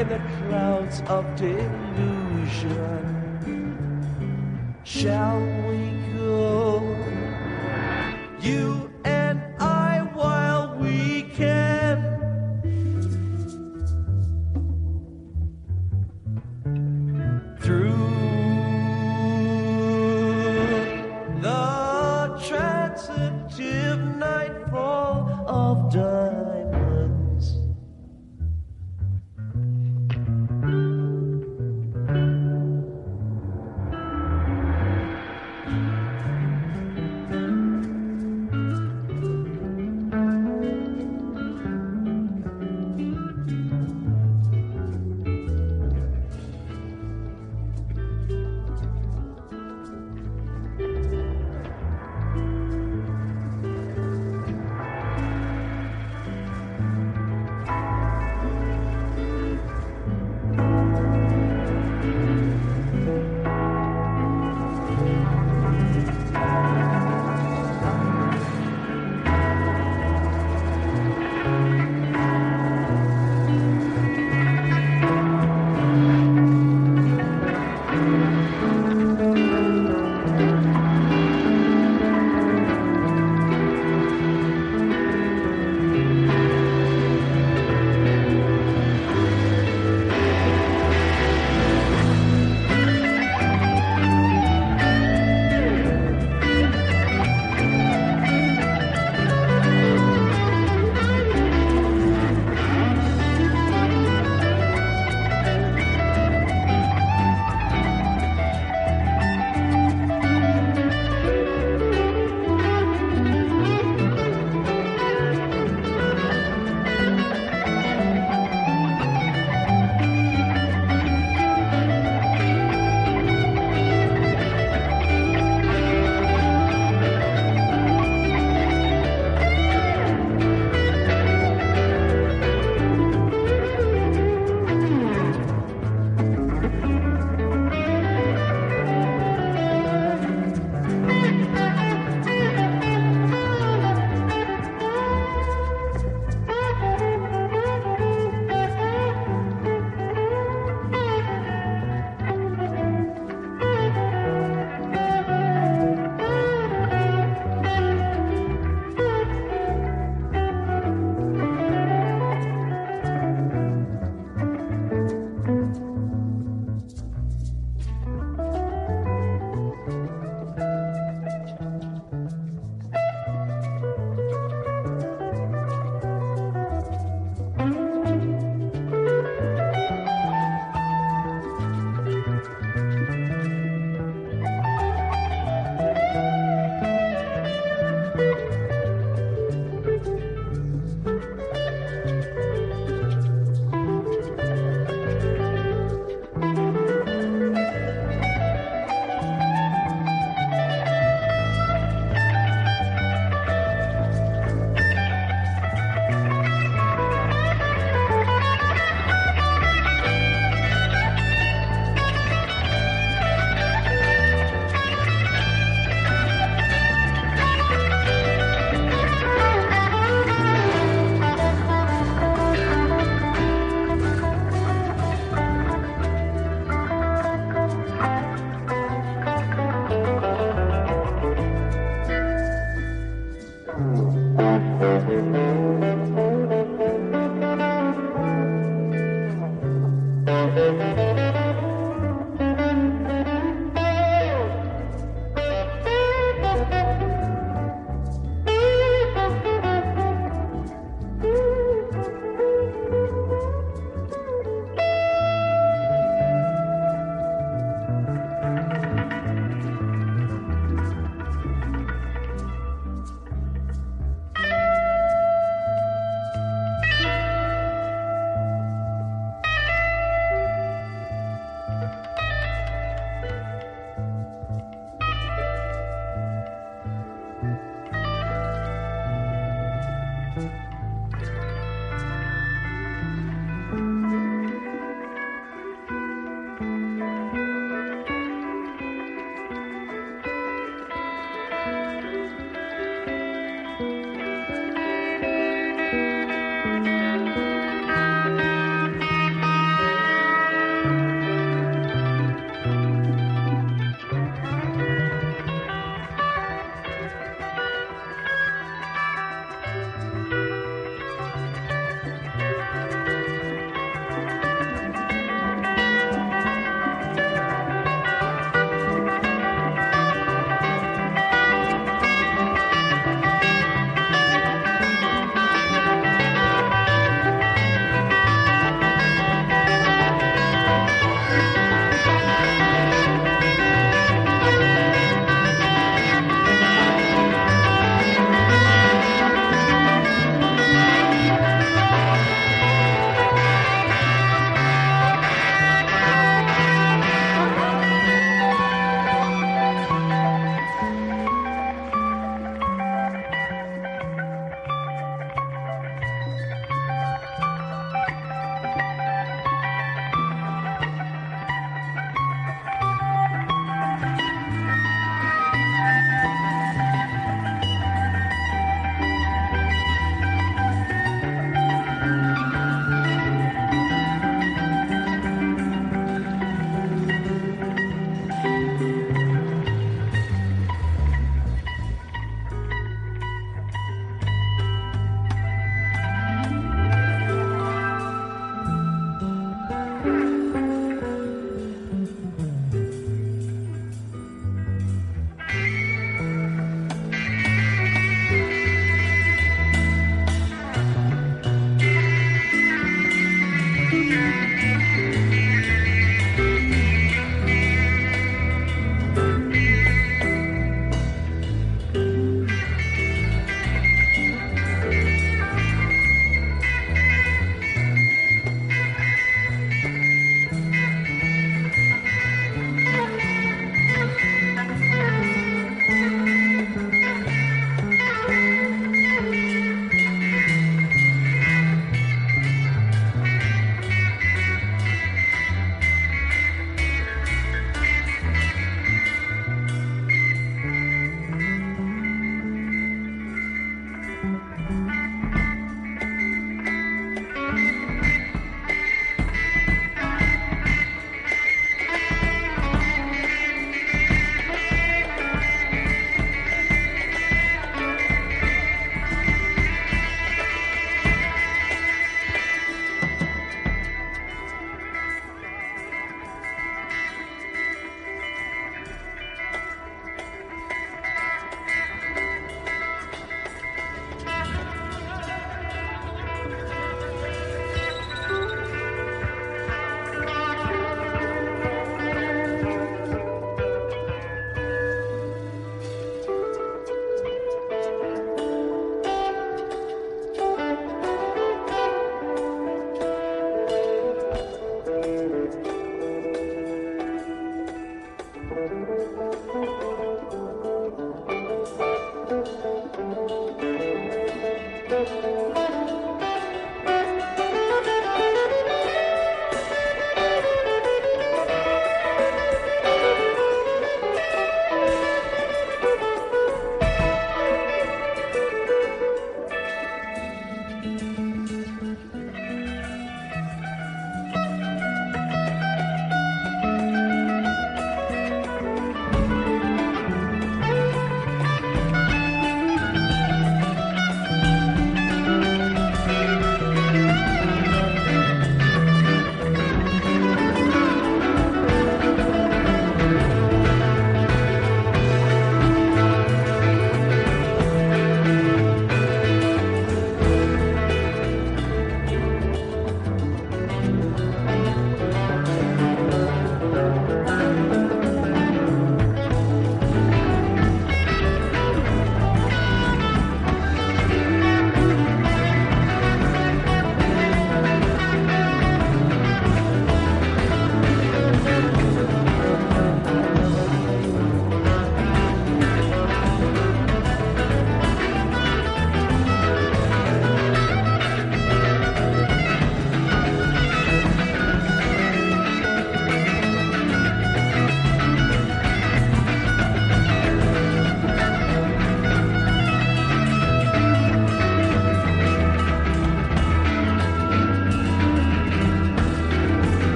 In the clouds of delusion. Shall we go? You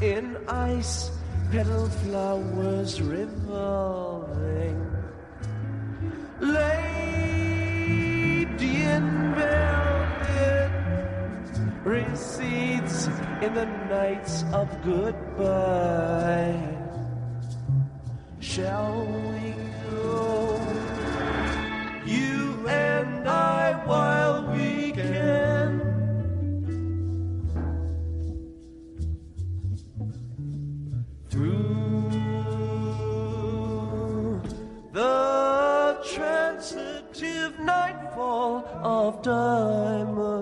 in ice, petal flowers revolving. Lady in velvet recedes in the nights of goodbye. Shall we of diamonds.